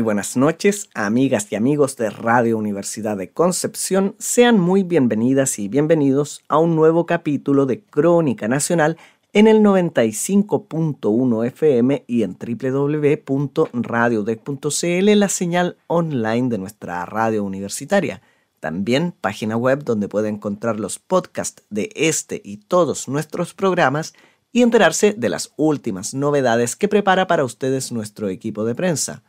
Muy buenas noches, amigas y amigos de Radio Universidad de Concepción. Sean muy bienvenidas y bienvenidos a un nuevo capítulo de Crónica Nacional en el 95.1 FM y en www.radiodec.cl, la señal online de nuestra radio universitaria. También página web donde puede encontrar los podcasts de este y todos nuestros programas y enterarse de las últimas novedades que prepara para ustedes nuestro equipo de prensa.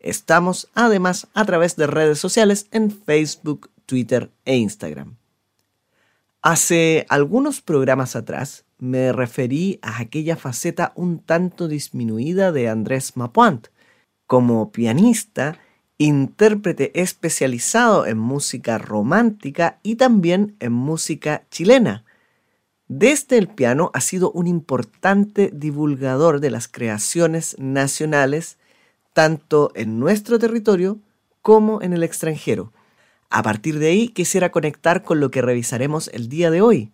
Estamos además a través de redes sociales en Facebook, Twitter e Instagram. Hace algunos programas atrás me referí a aquella faceta un tanto disminuida de Andrés Mapuant. Como pianista, intérprete especializado en música romántica y también en música chilena. Desde el piano ha sido un importante divulgador de las creaciones nacionales tanto en nuestro territorio como en el extranjero. A partir de ahí quisiera conectar con lo que revisaremos el día de hoy,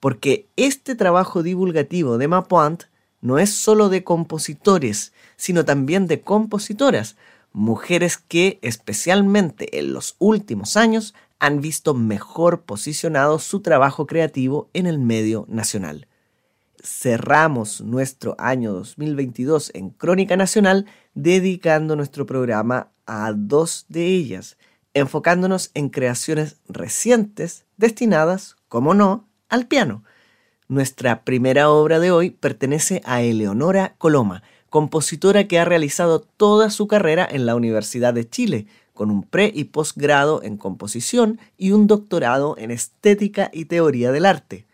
porque este trabajo divulgativo de Mapuant no es solo de compositores, sino también de compositoras, mujeres que especialmente en los últimos años han visto mejor posicionado su trabajo creativo en el medio nacional. Cerramos nuestro año 2022 en Crónica Nacional dedicando nuestro programa a dos de ellas, enfocándonos en creaciones recientes destinadas, como no, al piano. Nuestra primera obra de hoy pertenece a Eleonora Coloma, compositora que ha realizado toda su carrera en la Universidad de Chile, con un pre y posgrado en composición y un doctorado en estética y teoría del arte.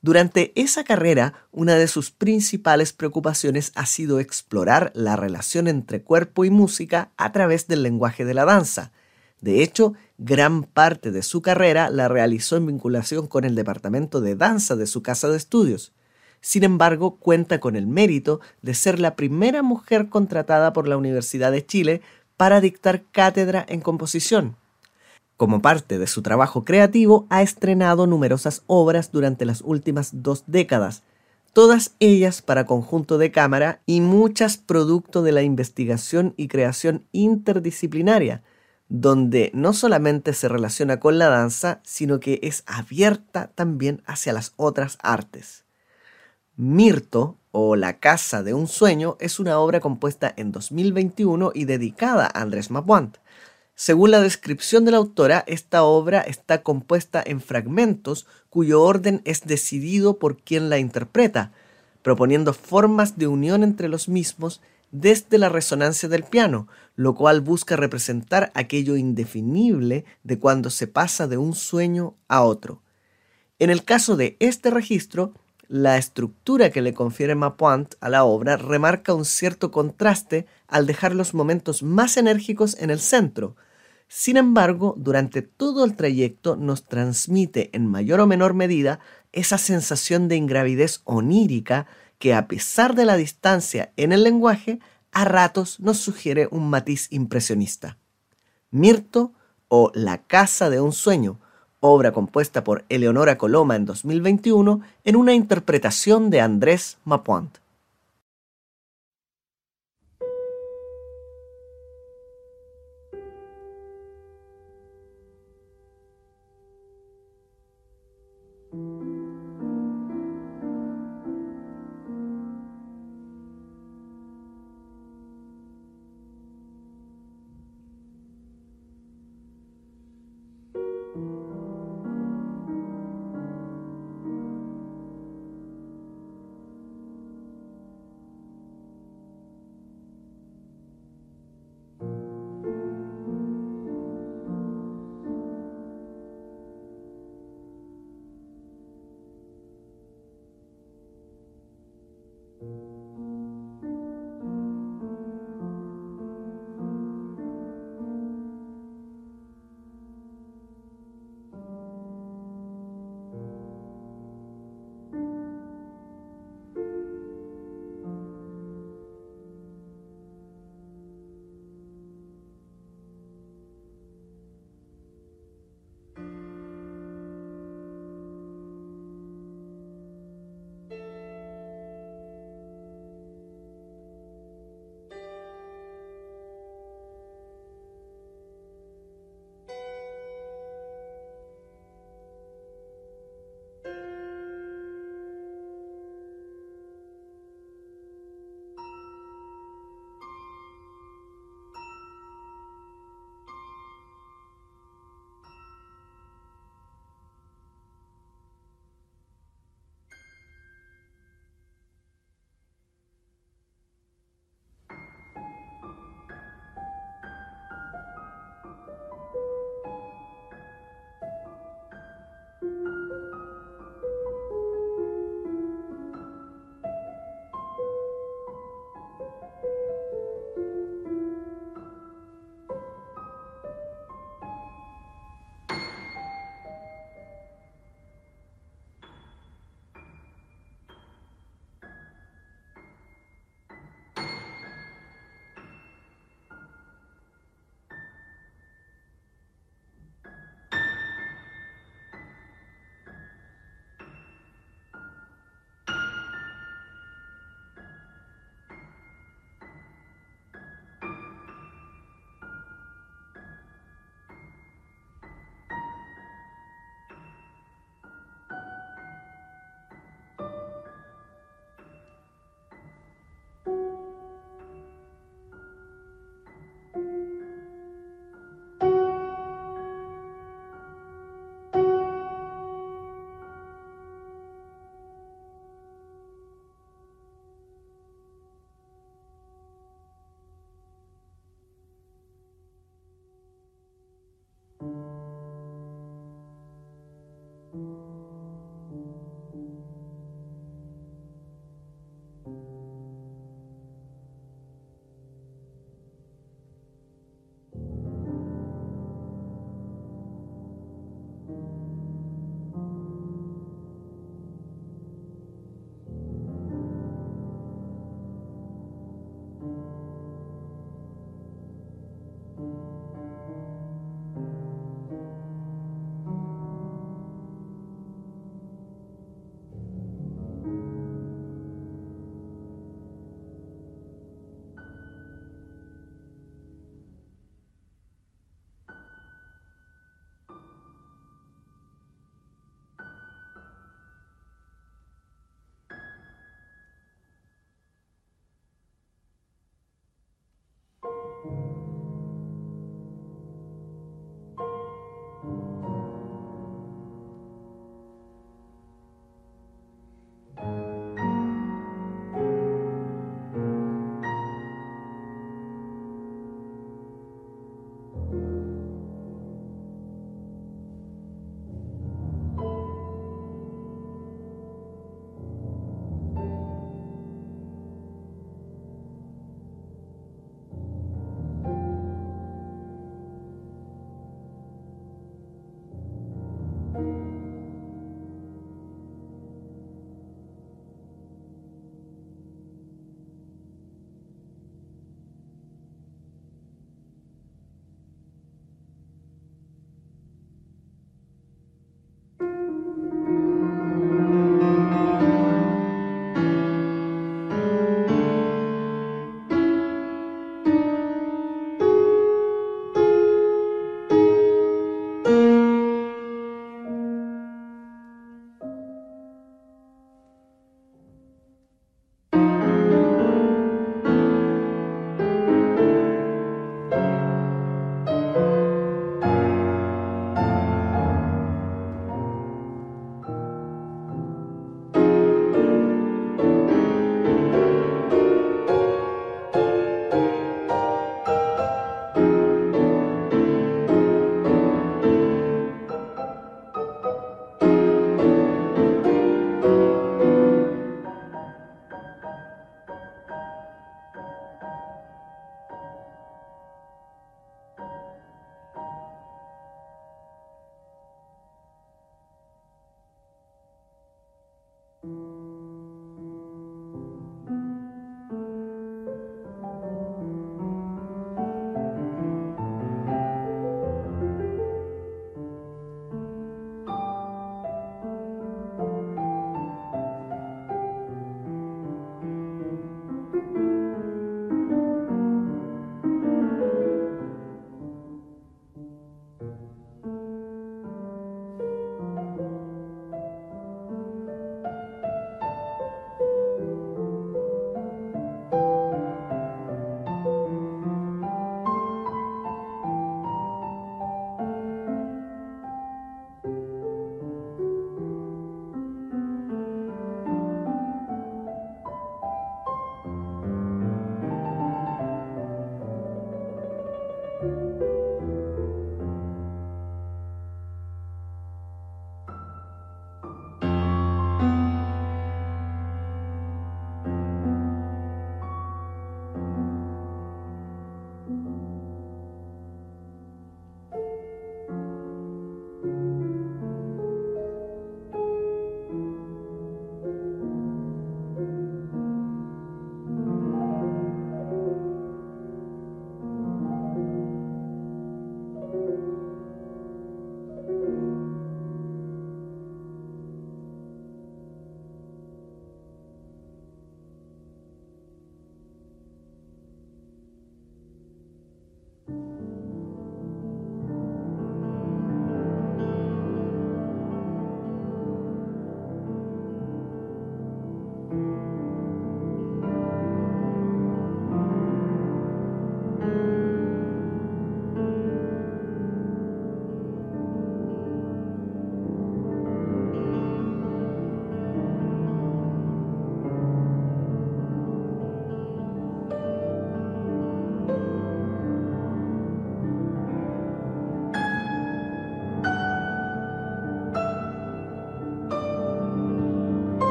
Durante esa carrera, una de sus principales preocupaciones ha sido explorar la relación entre cuerpo y música a través del lenguaje de la danza. De hecho, gran parte de su carrera la realizó en vinculación con el departamento de danza de su casa de estudios. Sin embargo, cuenta con el mérito de ser la primera mujer contratada por la Universidad de Chile para dictar cátedra en composición. Como parte de su trabajo creativo, ha estrenado numerosas obras durante las últimas dos décadas, todas ellas para conjunto de cámara y muchas producto de la investigación y creación interdisciplinaria, donde no solamente se relaciona con la danza, sino que es abierta también hacia las otras artes. Mirto, o La Casa de un Sueño, es una obra compuesta en 2021 y dedicada a Andrés Mapuant, según la descripción de la autora, esta obra está compuesta en fragmentos cuyo orden es decidido por quien la interpreta, proponiendo formas de unión entre los mismos desde la resonancia del piano, lo cual busca representar aquello indefinible de cuando se pasa de un sueño a otro. En el caso de este registro, la estructura que le confiere Mapuant a la obra remarca un cierto contraste al dejar los momentos más enérgicos en el centro, sin embargo, durante todo el trayecto nos transmite en mayor o menor medida esa sensación de ingravidez onírica que a pesar de la distancia en el lenguaje, a ratos nos sugiere un matiz impresionista. Mirto o La Casa de un Sueño, obra compuesta por Eleonora Coloma en 2021 en una interpretación de Andrés Mapuant.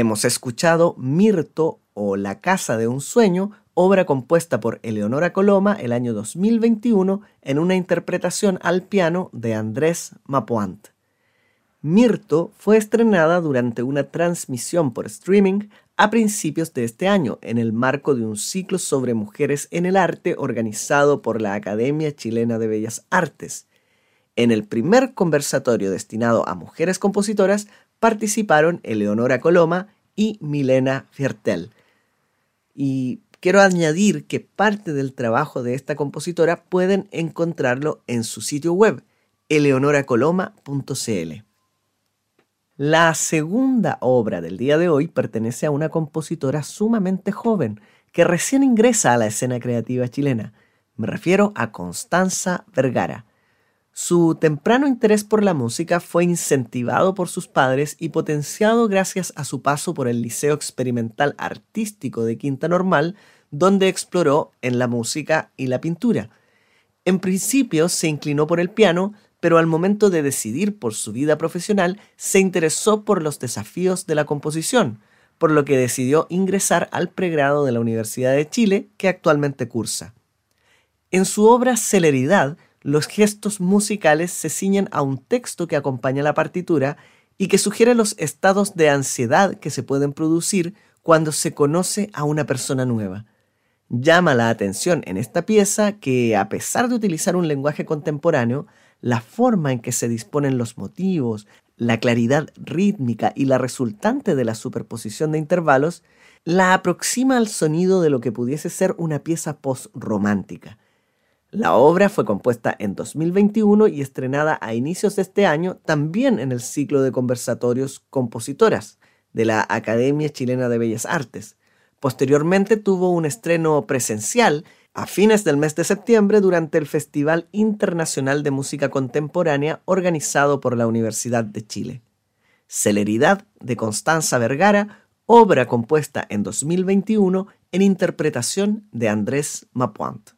Hemos escuchado Mirto o La Casa de un Sueño, obra compuesta por Eleonora Coloma el año 2021 en una interpretación al piano de Andrés Mapoant. Mirto fue estrenada durante una transmisión por streaming a principios de este año en el marco de un ciclo sobre mujeres en el arte organizado por la Academia Chilena de Bellas Artes. En el primer conversatorio destinado a mujeres compositoras participaron Eleonora Coloma y Milena Fiertel. Y quiero añadir que parte del trabajo de esta compositora pueden encontrarlo en su sitio web, eleonoracoloma.cl. La segunda obra del día de hoy pertenece a una compositora sumamente joven que recién ingresa a la escena creativa chilena. Me refiero a Constanza Vergara. Su temprano interés por la música fue incentivado por sus padres y potenciado gracias a su paso por el Liceo Experimental Artístico de Quinta Normal, donde exploró en la música y la pintura. En principio se inclinó por el piano, pero al momento de decidir por su vida profesional se interesó por los desafíos de la composición, por lo que decidió ingresar al pregrado de la Universidad de Chile que actualmente cursa. En su obra Celeridad, los gestos musicales se ciñen a un texto que acompaña la partitura y que sugiere los estados de ansiedad que se pueden producir cuando se conoce a una persona nueva. Llama la atención en esta pieza que, a pesar de utilizar un lenguaje contemporáneo, la forma en que se disponen los motivos, la claridad rítmica y la resultante de la superposición de intervalos la aproxima al sonido de lo que pudiese ser una pieza post-romántica. La obra fue compuesta en 2021 y estrenada a inicios de este año también en el ciclo de conversatorios compositoras de la Academia Chilena de Bellas Artes. Posteriormente tuvo un estreno presencial a fines del mes de septiembre durante el Festival Internacional de Música Contemporánea organizado por la Universidad de Chile. Celeridad de Constanza Vergara, obra compuesta en 2021 en interpretación de Andrés Mapuant.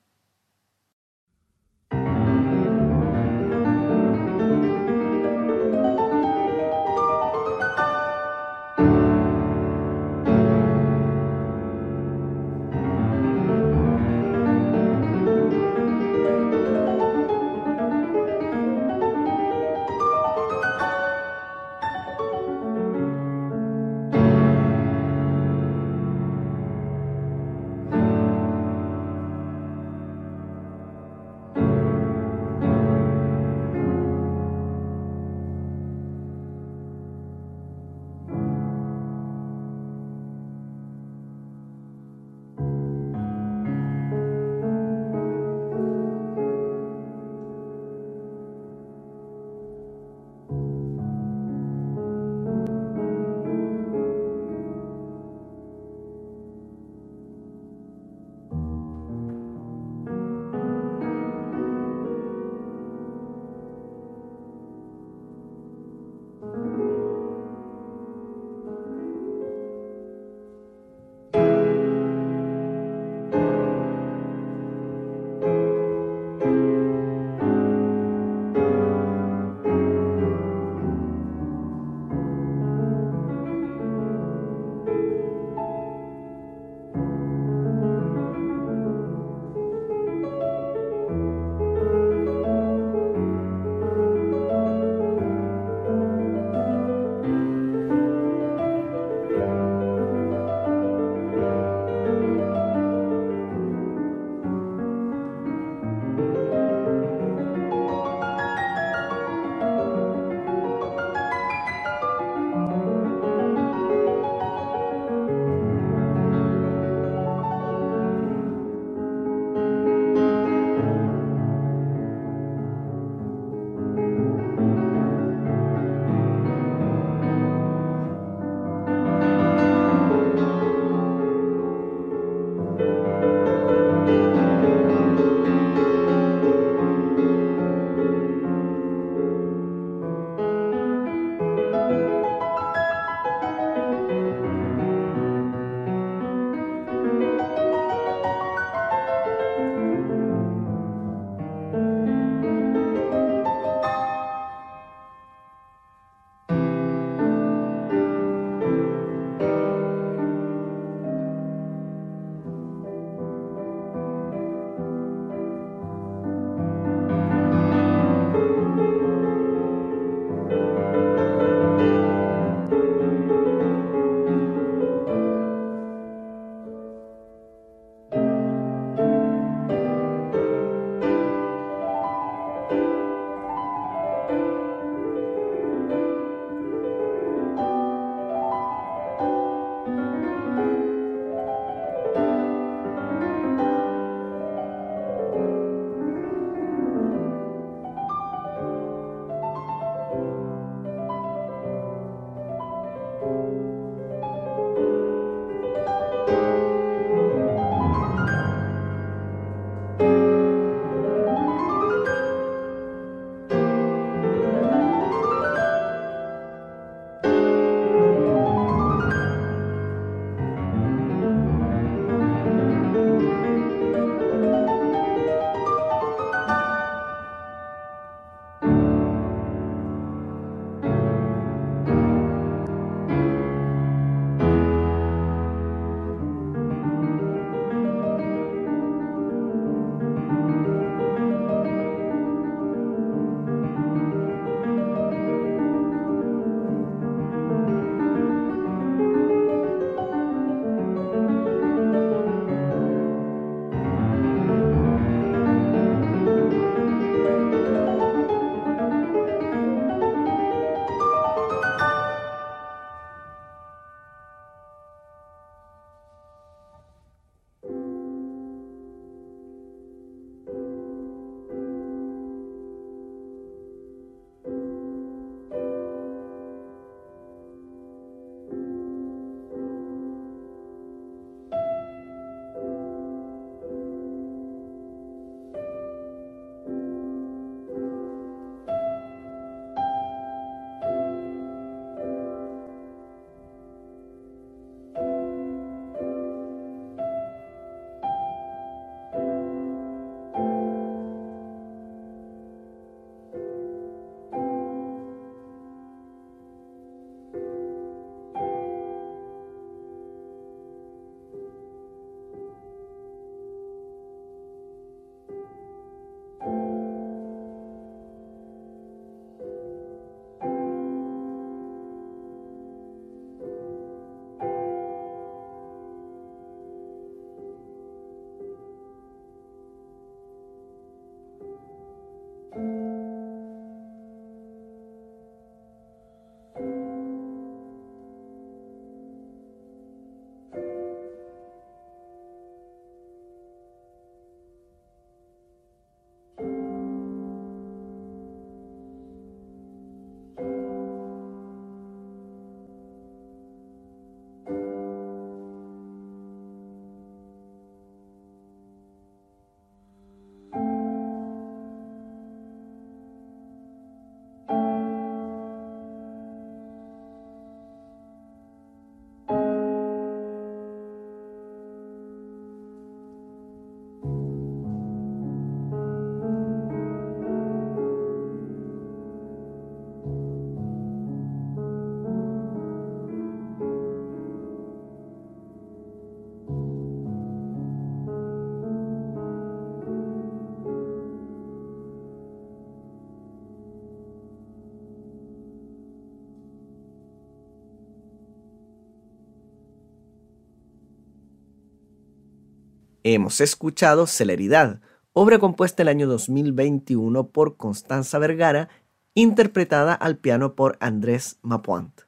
Hemos escuchado Celeridad, obra compuesta el año 2021 por Constanza Vergara, interpretada al piano por Andrés Mapuant.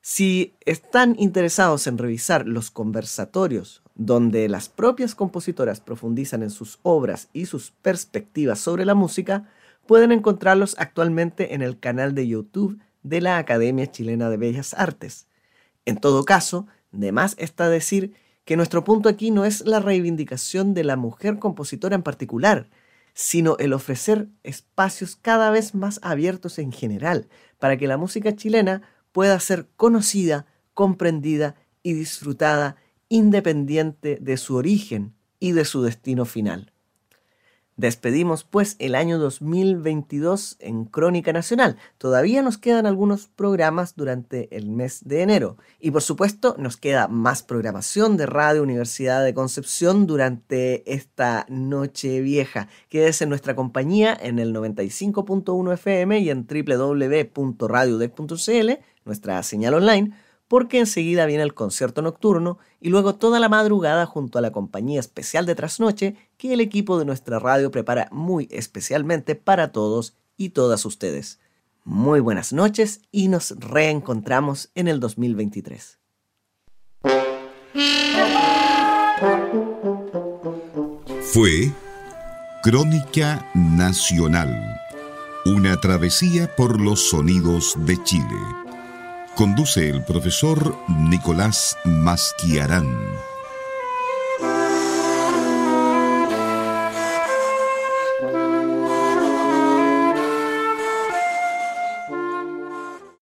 Si están interesados en revisar los conversatorios donde las propias compositoras profundizan en sus obras y sus perspectivas sobre la música, pueden encontrarlos actualmente en el canal de YouTube de la Academia Chilena de Bellas Artes. En todo caso, de más está decir que nuestro punto aquí no es la reivindicación de la mujer compositora en particular, sino el ofrecer espacios cada vez más abiertos en general para que la música chilena pueda ser conocida, comprendida y disfrutada independiente de su origen y de su destino final. Despedimos pues el año 2022 en Crónica Nacional. Todavía nos quedan algunos programas durante el mes de enero y por supuesto nos queda más programación de Radio Universidad de Concepción durante esta noche vieja. Quédese en nuestra compañía en el 95.1 FM y en www.radiodec.cl, nuestra señal online porque enseguida viene el concierto nocturno y luego toda la madrugada junto a la compañía especial de trasnoche que el equipo de nuestra radio prepara muy especialmente para todos y todas ustedes. Muy buenas noches y nos reencontramos en el 2023. Fue Crónica Nacional, una travesía por los sonidos de Chile Conduce el profesor Nicolás Masquiarán.